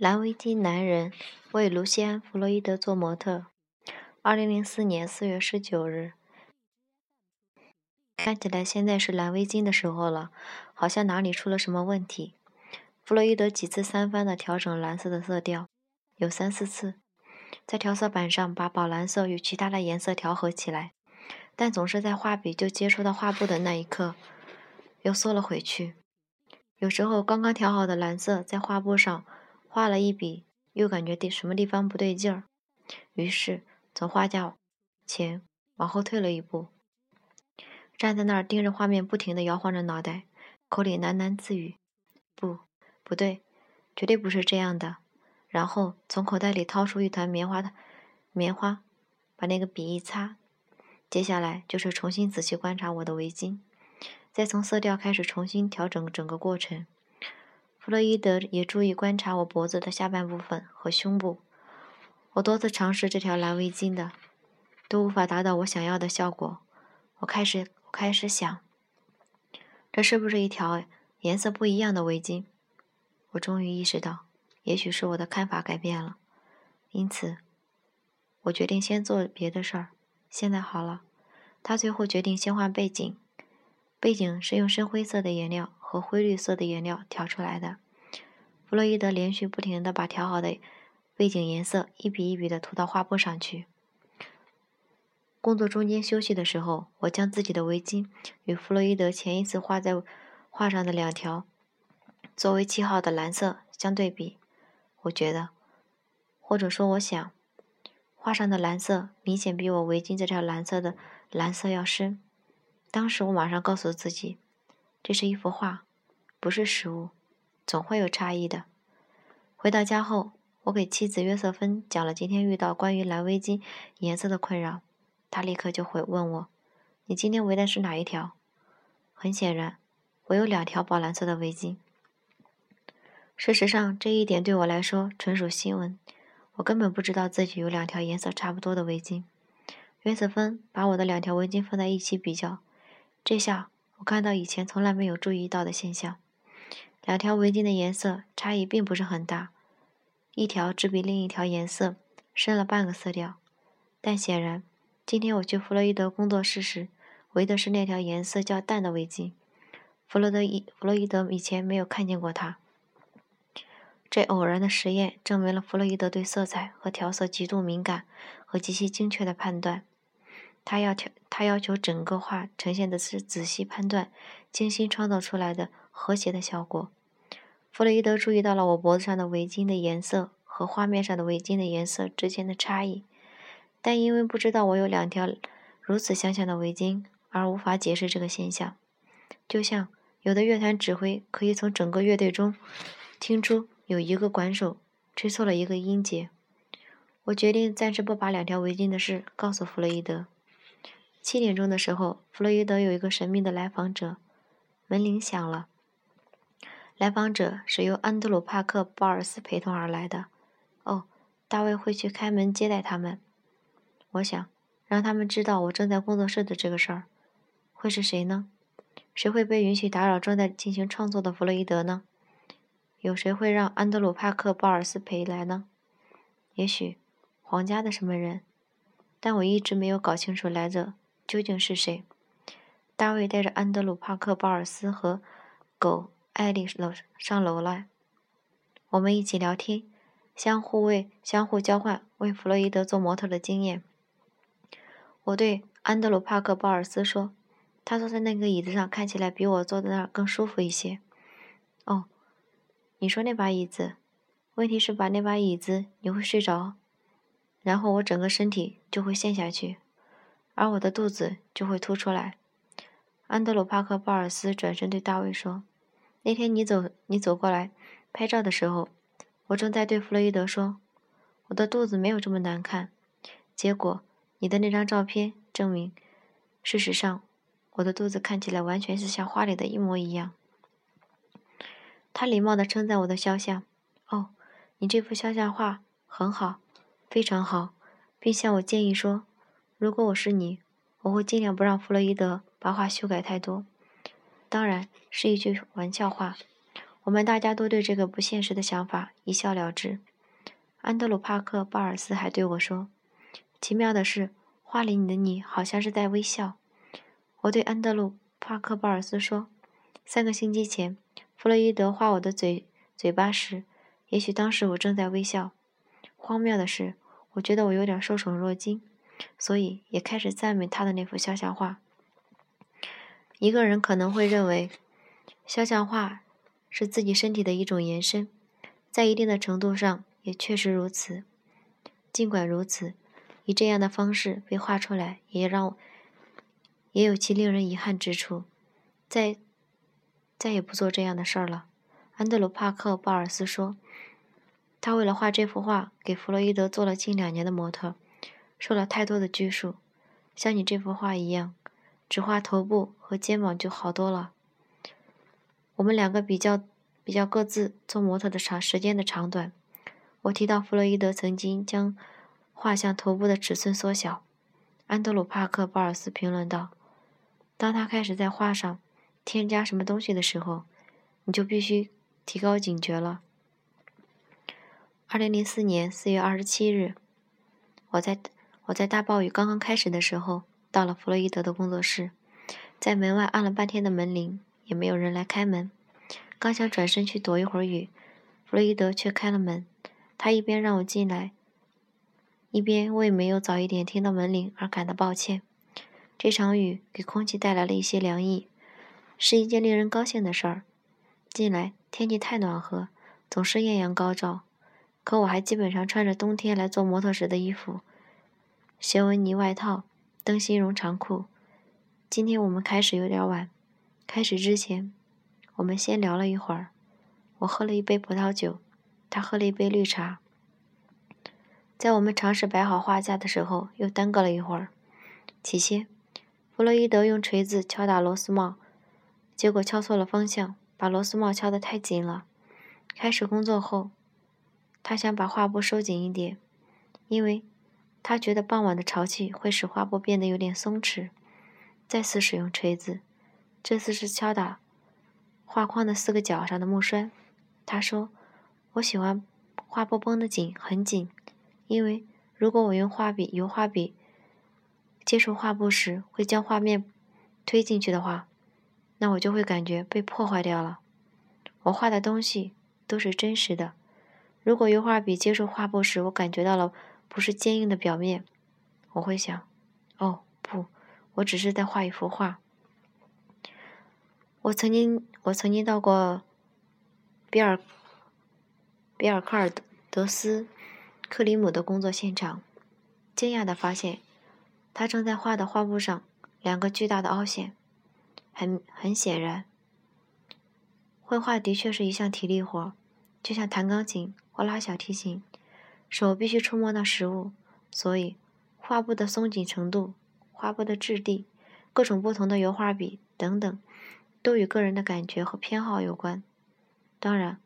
蓝围巾男人为卢西安·弗洛伊德做模特。二零零四年四月十九日，看起来现在是蓝围巾的时候了，好像哪里出了什么问题。弗洛伊德几次三番的调整蓝色的色调，有三四次，在调色板上把宝蓝色与其他的颜色调和起来，但总是在画笔就接触到画布的那一刻，又缩了回去。有时候刚刚调好的蓝色在画布上。画了一笔，又感觉地什么地方不对劲儿，于是从画架前往后退了一步，站在那儿盯着画面，不停地摇晃着脑袋，口里喃喃自语：“不，不对，绝对不是这样的。”然后从口袋里掏出一团棉花的棉花，把那个笔一擦，接下来就是重新仔细观察我的围巾，再从色调开始重新调整整个过程。弗洛伊德也注意观察我脖子的下半部分和胸部。我多次尝试这条蓝围巾的，都无法达到我想要的效果。我开始，我开始想，这是不是一条颜色不一样的围巾？我终于意识到，也许是我的看法改变了。因此，我决定先做别的事儿。现在好了，他最后决定先画背景。背景是用深灰色的颜料。和灰绿色的颜料调出来的。弗洛伊德连续不停地把调好的背景颜色一笔一笔地涂到画布上去。工作中间休息的时候，我将自己的围巾与弗洛伊德前一次画在画上的两条作为记号的蓝色相对比。我觉得，或者说我想，画上的蓝色明显比我围巾这条蓝色的蓝色要深。当时我马上告诉自己。这是一幅画，不是实物，总会有差异的。回到家后，我给妻子约瑟芬讲了今天遇到关于蓝围巾颜色的困扰，她立刻就会问我：“你今天围的是哪一条？”很显然，我有两条宝蓝色的围巾。事实上，这一点对我来说纯属新闻，我根本不知道自己有两条颜色差不多的围巾。约瑟芬把我的两条围巾放在一起比较，这下。我看到以前从来没有注意到的现象，两条围巾的颜色差异并不是很大，一条只比另一条颜色深了半个色调。但显然，今天我去弗洛伊德工作室时，围的是那条颜色较淡的围巾。弗洛德伊弗洛伊德以前没有看见过它。这偶然的实验证明了弗洛伊德对色彩和调色极度敏感和极其精确的判断。他要调，他要求整个画呈现的是仔细判断、精心创造出来的和谐的效果。弗洛伊德注意到了我脖子上的围巾的颜色和画面上的围巾的颜色之间的差异，但因为不知道我有两条如此相像的围巾，而无法解释这个现象。就像有的乐团指挥可以从整个乐队中听出有一个管手吹错了一个音节。我决定暂时不把两条围巾的事告诉弗洛伊德。七点钟的时候，弗洛伊德有一个神秘的来访者，门铃响了。来访者是由安德鲁·帕克·鲍尔斯陪同而来的。哦，大卫会去开门接待他们。我想让他们知道我正在工作室的这个事儿。会是谁呢？谁会被允许打扰正在进行创作的弗洛伊德呢？有谁会让安德鲁·帕克·鲍尔斯陪来呢？也许皇家的什么人？但我一直没有搞清楚来者。究竟是谁？大卫带着安德鲁·帕克·鲍尔斯和狗艾丽楼上楼来，我们一起聊天，相互为相互交换为弗洛伊德做模特的经验。我对安德鲁·帕克·鲍尔斯说：“他坐在那个椅子上，看起来比我坐在那儿更舒服一些。”哦，你说那把椅子？问题是把那把椅子你会睡着，然后我整个身体就会陷下去。而我的肚子就会凸出来。安德鲁·帕克·鲍尔斯转身对大卫说：“那天你走，你走过来拍照的时候，我正在对弗洛伊德说，我的肚子没有这么难看。结果你的那张照片证明，事实上，我的肚子看起来完全是像画里的一模一样。”他礼貌地称赞我的肖像：“哦，你这幅肖像画很好，非常好，并向我建议说。”如果我是你，我会尽量不让弗洛伊德把画修改太多。当然是一句玩笑话。我们大家都对这个不现实的想法一笑了之。安德鲁·帕克·鲍尔斯还对我说：“奇妙的是，画里的你好像是在微笑。”我对安德鲁·帕克·鲍尔斯说：“三个星期前，弗洛伊德画我的嘴嘴巴时，也许当时我正在微笑。荒谬的是，我觉得我有点受宠若惊，所以也开始赞美他的那幅肖像画。一个人可能会认为，肖像画是自己身体的一种延伸，在一定的程度上也确实如此。尽管如此，以这样的方式被画出来，也让也有其令人遗憾之处。再再也不做这样的事儿了。”安德鲁·帕克·鲍尔斯说。他为了画这幅画，给弗洛伊德做了近两年的模特，受了太多的拘束。像你这幅画一样，只画头部和肩膀就好多了。我们两个比较比较各自做模特的长时间的长短。我提到弗洛伊德曾经将画像头部的尺寸缩小。安德鲁·帕克·鲍尔斯评论道：“当他开始在画上添加什么东西的时候，你就必须提高警觉了。”二零零四年四月二十七日，我在我在大暴雨刚刚开始的时候到了弗洛伊德的工作室，在门外按了半天的门铃，也没有人来开门。刚想转身去躲一会儿雨，弗洛伊德却开了门。他一边让我进来，一边为没有早一点听到门铃而感到抱歉。这场雨给空气带来了一些凉意，是一件令人高兴的事儿。近来天气太暖和，总是艳阳高照。可我还基本上穿着冬天来做模特时的衣服，斜纹呢外套、灯芯绒长裤。今天我们开始有点晚，开始之前，我们先聊了一会儿。我喝了一杯葡萄酒，他喝了一杯绿茶。在我们尝试摆好画架的时候，又耽搁了一会儿。起先，弗洛伊德用锤子敲打螺丝帽，结果敲错了方向，把螺丝帽敲得太紧了。开始工作后。他想把画布收紧一点，因为他觉得傍晚的潮气会使画布变得有点松弛。再次使用锤子，这次是敲打画框的四个角上的木栓。他说：“我喜欢画布绷得紧，很紧，因为如果我用画笔、油画笔接触画布时会将画面推进去的话，那我就会感觉被破坏掉了。我画的东西都是真实的。”如果油画笔接触画布时，我感觉到了不是坚硬的表面，我会想：哦，不，我只是在画一幅画。我曾经，我曾经到过比尔比尔科尔德斯克里姆的工作现场，惊讶的发现，他正在画的画布上两个巨大的凹陷。很很显然，绘画的确是一项体力活，就像弹钢琴。或拉小提琴，手必须触摸到实物，所以画布的松紧程度、画布的质地、各种不同的油画笔等等，都与个人的感觉和偏好有关。当然，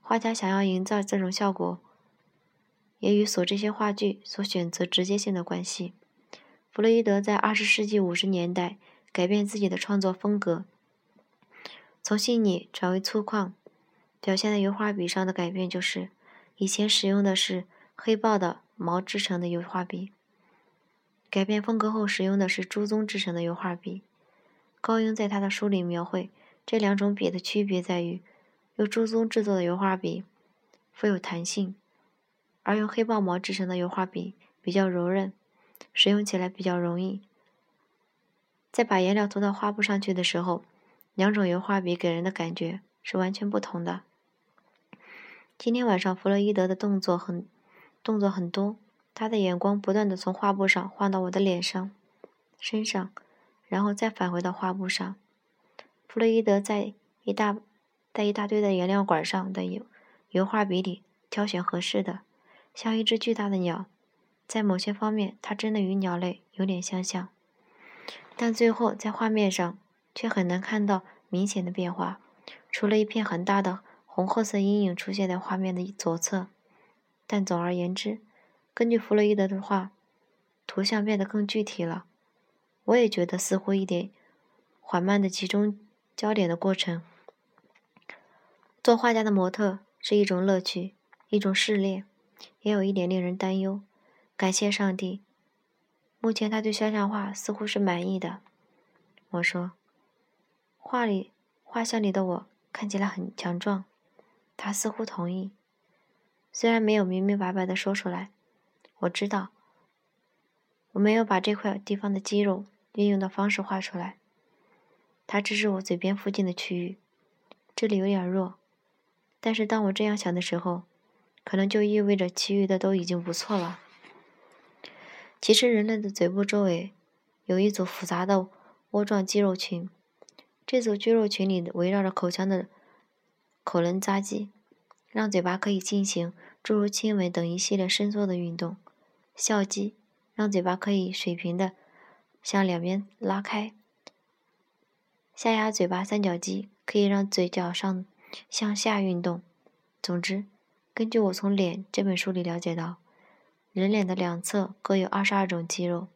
画家想要营造这种效果，也与所这些画具所选择直接性的关系。弗洛伊德在二十世纪五十年代改变自己的创作风格，从细腻转为粗犷，表现在油画笔上的改变就是。以前使用的是黑豹的毛制成的油画笔，改变风格后使用的是朱棕制成的油画笔。高英在他的书里描绘这两种笔的区别在于，用朱棕制作的油画笔富有弹性，而用黑豹毛制成的油画笔比较柔韧，使用起来比较容易。在把颜料涂到画布上去的时候，两种油画笔给人的感觉是完全不同的。今天晚上，弗洛伊德的动作很动作很多，他的眼光不断地从画布上换到我的脸上、身上，然后再返回到画布上。弗洛伊德在一大在一大堆的颜料管上的油油画笔里挑选合适的，像一只巨大的鸟。在某些方面，它真的与鸟类有点相像，但最后在画面上却很难看到明显的变化，除了一片很大的。红褐色阴影出现在画面的左侧，但总而言之，根据弗洛伊德的话，图像变得更具体了。我也觉得似乎一点缓慢的集中焦点的过程。做画家的模特是一种乐趣，一种试炼，也有一点令人担忧。感谢上帝，目前他对肖像画似乎是满意的。我说，画里画像里的我看起来很强壮。他似乎同意，虽然没有明明白白的说出来。我知道，我没有把这块地方的肌肉运用的方式画出来。它只是我嘴边附近的区域，这里有点弱。但是当我这样想的时候，可能就意味着其余的都已经不错了。其实人类的嘴部周围有一组复杂的窝状肌肉群，这组肌肉群里围绕着口腔的口轮匝肌，让嘴巴可以进行诸如亲吻等一系列伸缩的运动。笑肌让嘴巴可以水平的向两边拉开。下压嘴巴三角肌可以让嘴角上向下运动。总之，根据我从《脸》这本书里了解到，人脸的两侧各有二十二种肌肉，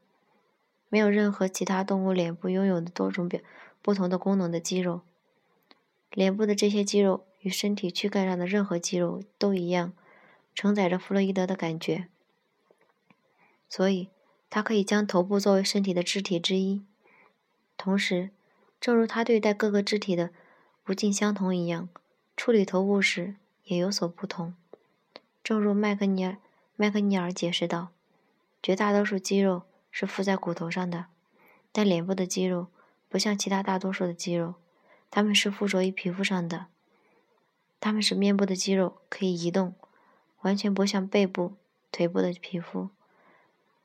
没有任何其他动物脸部拥有的多种表不同的功能的肌肉。脸部的这些肌肉与身体躯干上的任何肌肉都一样，承载着弗洛伊德的感觉。所以，他可以将头部作为身体的肢体之一。同时，正如他对待各个肢体的不尽相同一样，处理头部时也有所不同。正如麦克尼尔麦克尼尔解释道：“绝大多数肌肉是附在骨头上的，但脸部的肌肉不像其他大多数的肌肉，它们是附着于皮肤上的。它们使面部的肌肉可以移动，完全不像背部、腿部的皮肤。”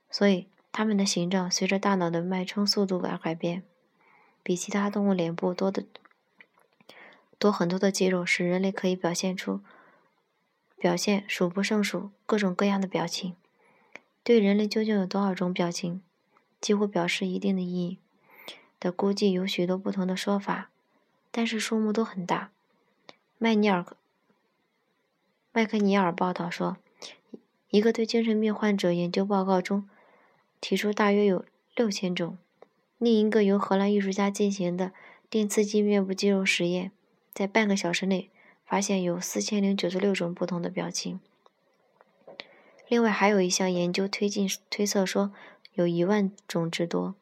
所以，它们的形状随着大脑的脉冲速度而改变。比其他动物脸部多的多很多的肌肉，使人类可以表现出表现数不胜数各种各样的表情。对人类究竟有多少种表情，几乎表示一定的意义的估计有许多不同的说法，但是数目都很大。麦尼尔麦克尼尔报道说，一个对精神病患者研究报告中。提出大约有六千种。另一个由荷兰艺术家进行的电刺激面部肌肉实验，在半个小时内发现有四千零九十六种不同的表情。另外还有一项研究推进推测说，有一万种之多。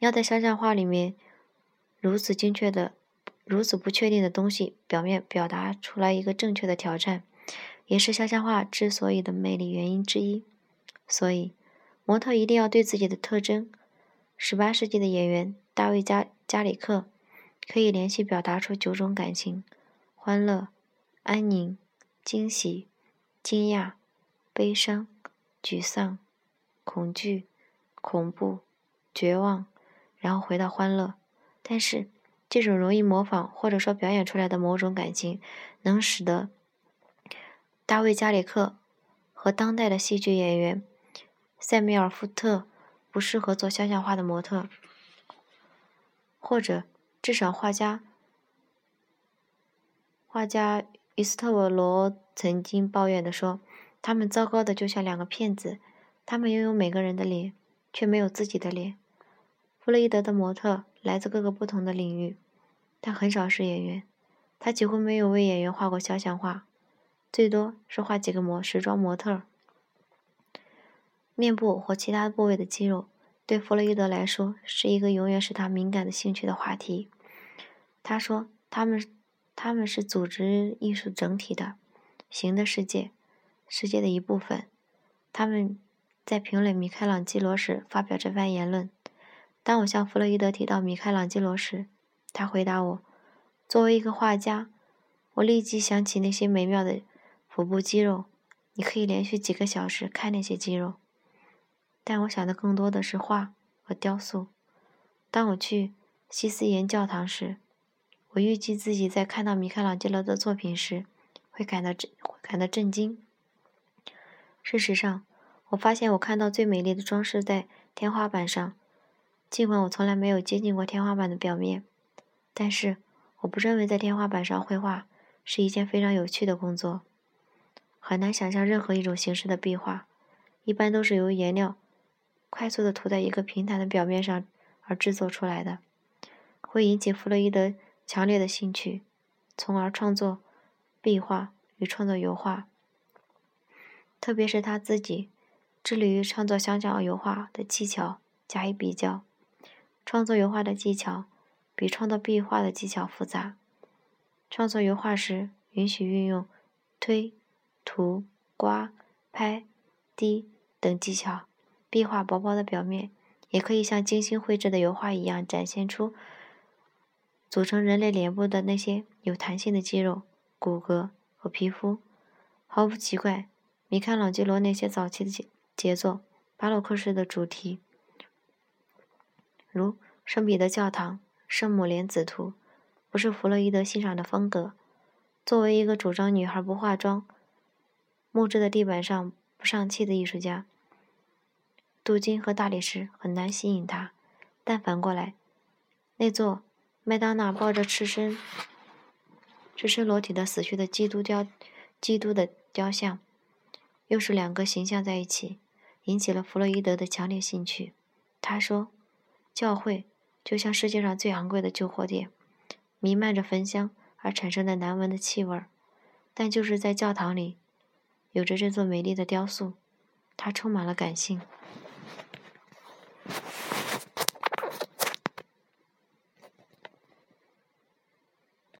要在肖像画里面如此精确的、如此不确定的东西表面表达出来一个正确的挑战，也是肖像画之所以的魅力原因之一。所以。模特一定要对自己的特征。十八世纪的演员大卫加加里克可以连续表达出九种感情：欢乐、安宁、惊喜、惊讶、悲伤、沮丧、恐惧、恐怖、绝望，然后回到欢乐。但是，这种容易模仿或者说表演出来的某种感情，能使得大卫加里克和当代的戏剧演员。塞缪尔·福特不适合做肖像画的模特，或者至少画家画家伊斯特罗曾经抱怨地说：“他们糟糕的就像两个骗子，他们拥有每个人的脸，却没有自己的脸。”弗洛伊德的模特来自各个不同的领域，但很少是演员。他几乎没有为演员画过肖像画，最多是画几个模时装模特。面部或其他部位的肌肉，对弗洛伊德来说是一个永远使他敏感的兴趣的话题。他说：“他们，他们是组织艺术整体的形的世界，世界的一部分。”他们在评论米开朗基罗时发表这番言论。当我向弗洛伊德提到米开朗基罗时，他回答我：“作为一个画家，我立即想起那些美妙的腹部肌肉。你可以连续几个小时看那些肌肉。”但我想的更多的是画和雕塑。当我去西斯廷教堂时，我预计自己在看到米开朗基罗的作品时会感到震，会感到震惊。事实上，我发现我看到最美丽的装饰在天花板上，尽管我从来没有接近过天花板的表面。但是，我不认为在天花板上绘画是一件非常有趣的工作。很难想象任何一种形式的壁画，一般都是由颜料。快速地涂在一个平坦的表面上而制作出来的，会引起弗洛伊德强烈的兴趣，从而创作壁画与创作油画，特别是他自己致力于创作香蕉油画的技巧加以比较。创作油画的技巧比创作壁画的技巧复杂。创作油画时，允许运用推、涂、刮、拍、滴等技巧。壁画薄薄的表面，也可以像精心绘制的油画一样，展现出组成人类脸部的那些有弹性的肌肉、骨骼和皮肤。毫不奇怪，米开朗基罗那些早期的杰作，巴洛克式的主题，如圣彼得教堂、圣母莲子图。不是弗洛伊德欣赏的风格。作为一个主张女孩不化妆、木质的地板上不上漆的艺术家，镀金和大理石很难吸引他。但反过来，那座麦当娜抱着赤身、赤身裸体的死去的基督雕、基督的雕像，又是两个形象在一起，引起了弗洛伊德的强烈兴趣。他说：“教会就像世界上最昂贵的旧货店。”弥漫着焚香而产生的难闻的气味儿，但就是在教堂里，有着这座美丽的雕塑，它充满了感性。